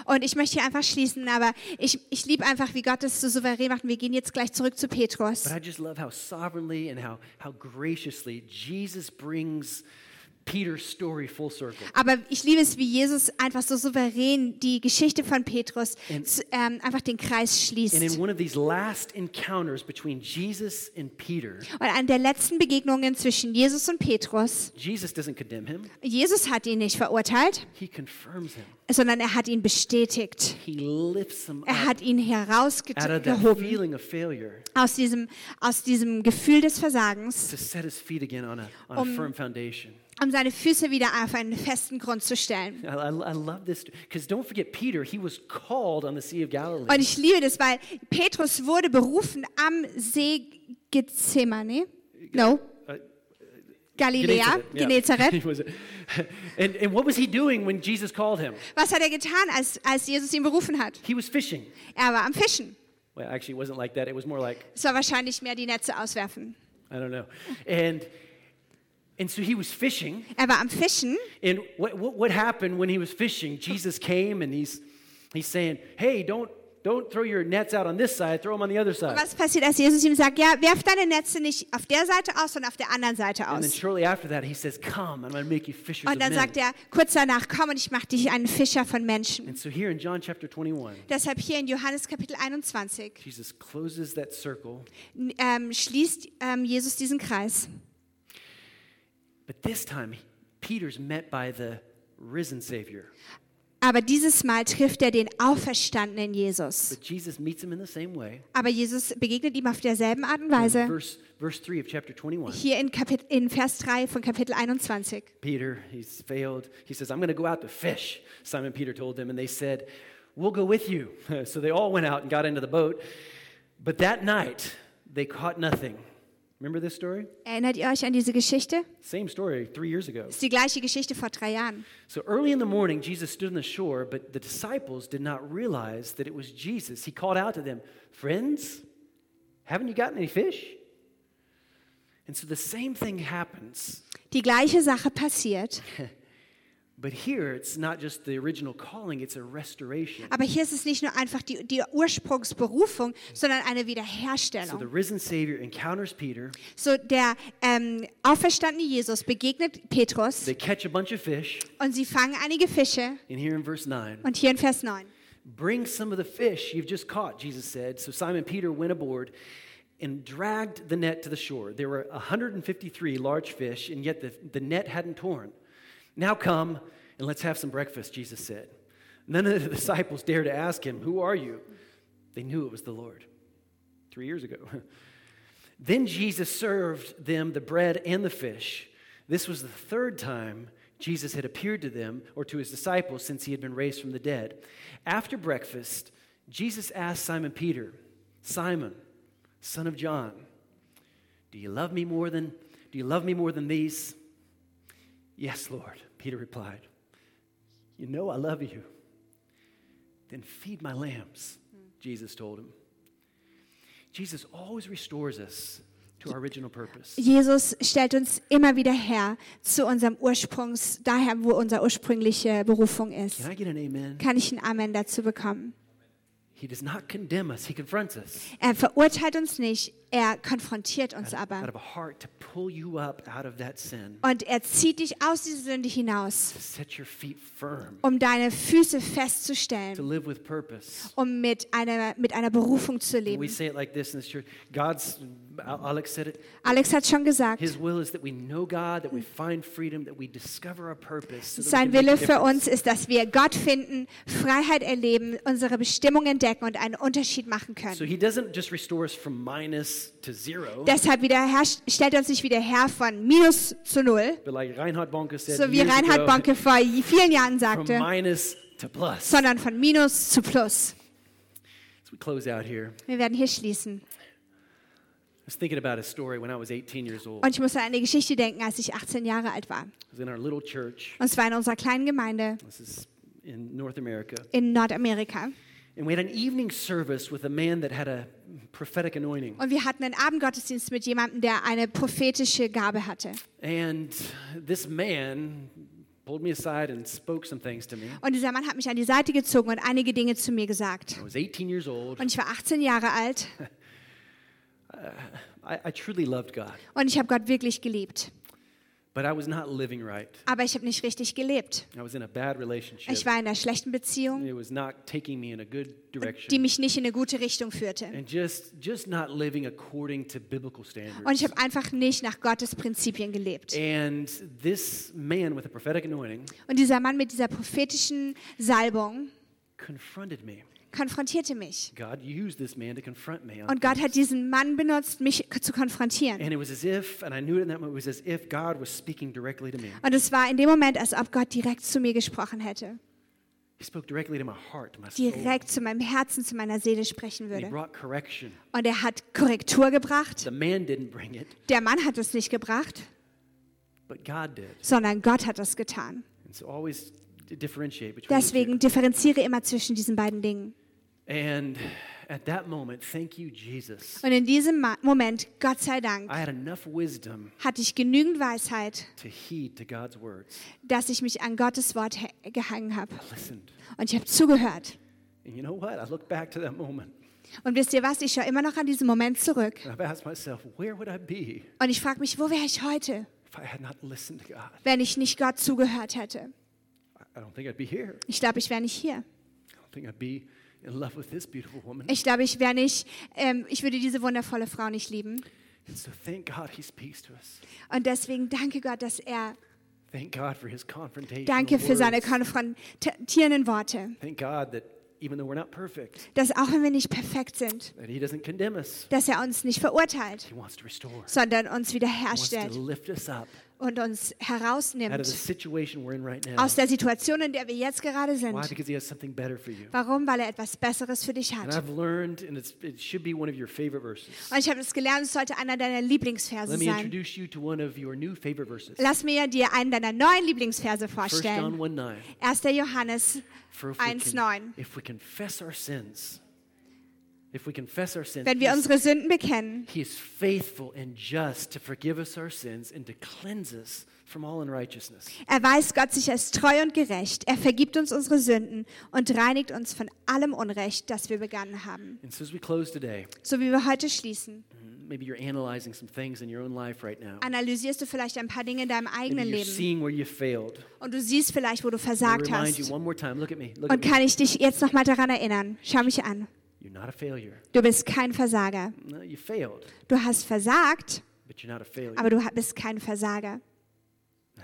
Und ich möchte hier einfach schließen, aber ich, ich liebe einfach, wie Gott es so souverän macht. Und wir gehen jetzt gleich zurück zu Petrus. But I just love how sovereignly and how, how graciously Jesus brings Peter's story full circle. Aber ich liebe es, wie Jesus einfach so souverän die Geschichte von Petrus zu, ähm, einfach den Kreis schließt. And in one of these last encounters between Jesus and Peter, Und an der letzten Begegnungen zwischen Jesus und Petrus, Jesus doesn't condemn him, Jesus hat ihn nicht verurteilt, he confirms him. Sondern er hat ihn bestätigt. He lifts him Er hat ihn herausgehoben aus diesem, aus diesem Gefühl des Versagens, on a, on Um, um seine Füße wieder auf einen festen Grund zu stellen. I, I, I love this because don't forget Peter, he was called on the Sea of Galilee. Und ich liebe das, weil Petrus wurde berufen am See Gethsemane. No, Galiläa, yeah. Genezareth. Was- and, and what was he doing when Jesus called him? Was hat er getan, als, als Jesus ihn berufen hat? He was fishing. Er war am Fischen. Well, actually, it wasn't like that. It was more like, Es war wahrscheinlich mehr die Netze auswerfen. I don't know. And, and so he was fishing. Er war am Fischen And what, what, what happened when he was fishing? Jesus came and he's, he's saying, hey, don't, don't throw your nets out on this side, throw them on the other side. Was passiert, als Jesus ihm sagt, ja, werf deine Netze nicht auf der Seite aus, sondern auf der anderen Seite And then aus. shortly after that, he says, come, I'm going to make you fishers Und of dann men. sagt er kurz danach, komm und ich mache dich einen Fischer von Menschen. And so here in John chapter 21, Deshalb hier in Johannes Kapitel 21 Jesus closes that circle. ähm, schließt ähm, Jesus diesen Kreis. But this time, Peter's met by the risen Savior. Aber dieses Mal trifft er den auferstandenen Jesus. Jesus. Aber Jesus begegnet ihm auf derselben Art und Weise. verse, verse 3 of chapter 21. Hier in, Kapit in Vers 3 von Kapitel 21. Peter, he's failed. He says, I'm going to go out to fish. Simon Peter told them, and they said, We'll go with you. So they all went out and got into the boat. But that night, they caught nothing. Remember this story? Erinnert ihr euch an diese Geschichte? Same story three years ago. Ist die gleiche Geschichte vor drei Jahren. So early in the morning, Jesus stood on the shore, but the disciples did not realize that it was Jesus. He called out to them, Friends, haven't you gotten any fish? And so the same thing happens. Die gleiche Sache passiert. But here, it's not just the original calling, it's a restoration. Aber hier ist es nicht nur einfach die, die Ursprungsberufung, sondern eine Wiederherstellung. So the risen Savior encounters Peter. So der ähm, auferstandene Jesus begegnet Petrus They catch a bunch of fish. und sie fangen einige Fische. And here in verse 9, Und hier in Vers 9. bring some of the fish you've just caught, Jesus said. So Simon Peter went aboard and dragged the net to the shore. There were 153 large fish, and yet the, the net hadn't torn. Now come and let's have some breakfast, Jesus said. None of the disciples dared to ask him, Who are you? They knew it was the Lord. Three years ago. then Jesus served them the bread and the fish. This was the third time Jesus had appeared to them or to his disciples since he had been raised from the dead. After breakfast, Jesus asked Simon Peter, Simon, son of John, do you love me more than do you love me more than these? Yes, Lord, Peter replied. You know I love you. Then feed my lambs, Jesus told him. Jesus always restores us to our original purpose. Jesus stellt uns immer wieder her zu unserem Ursprungs, daher, wo unsere ursprüngliche Berufung ist. Can I get an amen? Kann ich ein Amen dazu bekommen? He does not condemn us, he confronts us. Er verurteilt uns nicht, er konfrontiert uns aber. Und er zieht dich aus dieser Sünde hinaus, um deine Füße festzustellen, um mit einer, mit einer Berufung zu We leben. say it like this in this church God's, Alex said it, Alex hat schon gesagt, His will is that we know God, that we find freedom, that we discover our purpose. So that we sein Wille für uns ist, dass wir Gott finden, Freiheit erleben, unsere Bestimmung entdecken und einen Unterschied machen können. So He doesn't just restore us from minus Deshalb stellt er uns nicht wieder her von Minus zu Null, but like Reinhard Bonke said, so wie Reinhard Bonke vor vielen Jahren sagte, sondern von Minus zu Plus. As we close out here, Wir werden hier schließen. I was thinking about a story when I was 18 years old. Und ich musste an eine Geschichte denken, als ich 18 Jahre alt war. I was in our little church. Und zwar in unserer kleinen Gemeinde This is in North America. in Nordamerika. And we had an evening service with a man that had a prophetic anointing. Und wir hatten einen Abendgottesdienst mit jemandem, der eine prophetische Gabe hatte. And this man pulled me aside and spoke some things to me. Und dieser Mann hat mich an die Seite gezogen und einige Dinge zu mir gesagt. I was 18 years old. Und ich war 18 Jahre alt I, I truly loved God, und ich habe Gott wirklich geliebt. But I was not living right. Aber ich habe nicht richtig gelebt. I was in a bad relationship. Ich war in einer schlechten Beziehung, It was not taking me in a good die direction. mich nicht in eine gute Richtung führte. And just just not living according to biblical Und ich standards. habe einfach nicht nach Gottes Prinzipien gelebt. And this man with a prophetic anointing Und dieser Mann mit dieser prophetischen Salbung confronted me. Konfrontierte mich. God used this man to confront me. Und Gott hat diesen Mann benutzt, mich zu konfrontieren. And it was as if, and I knew it in that moment, it was as if God was speaking directly to me. Und es war in dem Moment, als ob Gott direkt zu mir gesprochen hätte. He spoke directly to my heart, to my soul. Direkt zu meinem Herzen, zu meiner Seele sprechen And he würde. brought correction. Und er hat Korrektur gebracht. The man didn't bring it, Der Mann hat es nicht gebracht, but God did. sondern Gott hat es getan. And so always. Deswegen differenziere immer zwischen diesen beiden Dingen. And at that moment, thank you, Jesus. Und in diesem Moment, Gott sei Dank, I had enough wisdom hatte ich genügend Weisheit, to heed to God's words. dass ich mich an Gottes Wort gehangen habe. I listened. Und ich habe zugehört. And you know what? I look back to that moment Und wisst ihr was? Ich schaue immer noch an diesen Moment zurück. and I've asked myself, where would I be Und ich frage mich, wo wäre ich heute, if I had not listened to God? wenn ich nicht Gott zugehört hätte? I- don't think I'd be here. Ich glaube, ich wäre nicht hier. I don't think I'd be love with this beautiful woman. Ich glaube, ich wäre nicht, ähm, ich würde diese wundervolle Frau nicht lieben. So thank God he speaks to us. Und deswegen danke Gott, dass er, Thank God for his confrontation. danke für seine konfrontierenden Worte. Thank God that even though we're not perfect, Dass auch wenn wir nicht perfekt sind, that he doesn't condemn us. dass er uns nicht verurteilt, He wants to restore. sondern uns He wants to wiederherstellt lift us up und uns herausnimmt aus der Situation, in der wir jetzt gerade sind. Warum? Weil er etwas Besseres für dich hat. Und ich habe es gelernt, es sollte einer deiner Lieblingsverse sein. Lass mir dir einen deiner neuen Lieblingsverse vorstellen. 1. John 1, 9. 1. Johannes 1,9. Wenn wir unsere Sünden bekennen, He is faithful and just to forgive us our sins and to cleanse us from all unrighteousness. erweist Gott sich als treu und gerecht. Er vergibt uns unsere Sünden und reinigt uns von allem Unrecht, das wir begangen haben. And so as we close today, So wie wir heute schließen, maybe you're analyzing some things in your own life right now. analysierst du vielleicht ein paar Dinge in deinem eigenen Leben seeing where you failed. und du siehst vielleicht, wo du versagt remind you hast. one more time. Look at me. Look Und kann ich dich jetzt nochmal daran erinnern? Schau mich an. You're not a failure. Du bist kein Versager. No, you failed, Du hast versagt, but you're not a failure. aber du bist kein Versager.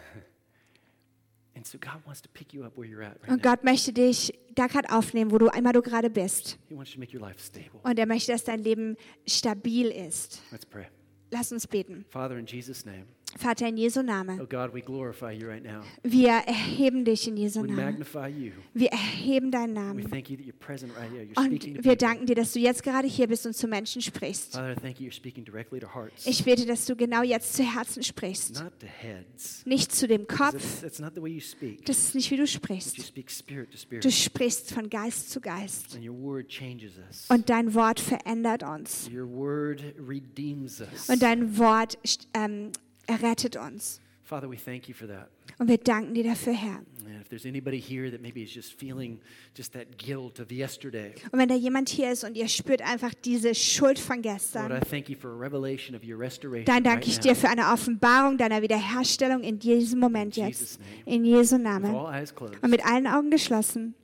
And so God wants to pick you up where you're at right Und. Gott möchte dich da gerade aufnehmen, wo du einmal du gerade bist. He wants you to make your life stable. Und er möchte, dass dein Leben stabil ist. Let's pray. Lass uns beten. Father, in Jesus' name, Vater, in Jesu Name. oh God, we glorify you right now. Wir erheben dich in Jesu We Namen. magnify you. Wir erheben deinen We Namen. thank you that you're present right here. You're speaking to Und wir danken dir, dass du jetzt gerade hier bist und zu Menschen sprichst. Father, I thank you. You're speaking directly to hearts, Ich bete, dass du genau jetzt zu Herzen sprichst. not to heads. Nicht zu dem Kopf. It's, it's not the way you speak. Das ist nicht, wie du you sprichst. speak spirit to spirit. Du sprichst von Geist zu Geist. And your word changes us. Und dein Wort verändert uns. Your word redeems us. Und dein Wort ähm, errettet uns. Father, we thank you for that. Und wir danken dir dafür, Herr. And if there's anybody here that maybe is just feeling just that guilt of yesterday, Und wenn da jemand hier ist und ihr spürt einfach diese Schuld von Lord, I gestern, thank you for a revelation of your restoration. dann danke ich dir für eine Offenbarung deiner Wiederherstellung in diesem Moment In jetzt. Jesus' name. In Jesu With Namen. all eyes closed. Und mit allen Augen geschlossen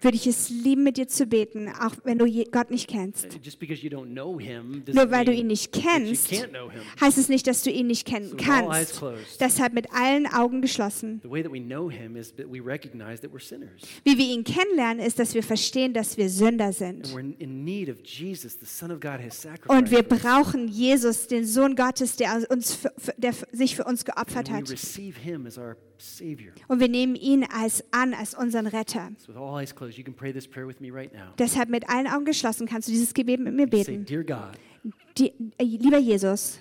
würde ich es lieben, mit dir zu beten, auch wenn du Gott nicht kennst. Him Nur weil du ihn nicht kennst, heißt es nicht, dass du ihn nicht kennen So kannst. Deshalb mit allen Augen geschlossen. Wie wir ihn kennenlernen, ist, dass wir verstehen, dass wir Sünder sind. Und wir brauchen Jesus, den Sohn Gottes, der, uns der sich für uns geopfert hat. Und wir nehmen ihn als an, als unseren Retter. So with all eyes closed, you can pray this prayer with me right now. Deshalb mit allen Augen geschlossen kannst du dieses Gebet mit mir beten. Äh, lieber Jesus,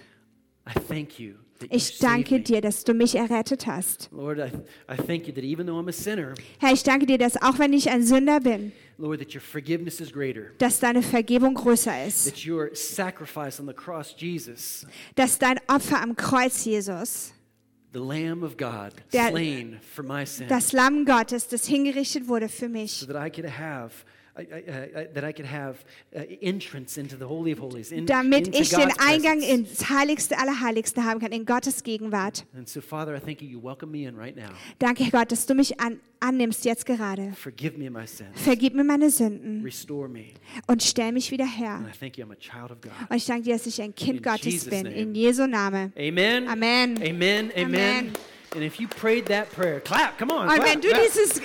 ich danke dir, dass du mich errettet hast. Herr, ich danke dir, dass auch wenn ich ein Sünder bin, Lord, that your forgiveness is greater. dass deine Vergebung größer ist. That your sacrifice on the cross, Jesus, Dass dein Opfer am Kreuz, Jesus, Der- slain for my sin, das Lamm Gottes, das hingerichtet wurde für mich, uh, entrance into the Holy of Holies, in, damit ich den Eingang ins Heiligste aller Heiligsten haben kann, in Gottes Gegenwart. And so, Father, I thank you. You welcome me in right now. Danke, Gott, dass du mich an, annimmst jetzt gerade. Forgive me my sins. Vergib mir meine Sünden Restore me. und stell mich wieder her. And I thank you. I'm a child of God. Und ich danke dir, dass ich ein Kind In Gottes bin. In Jesu Name. Amen. Amen. Amen. Amen. Amen. And if you prayed that prayer, clap. Come on. Und clap, wenn du clap. dieses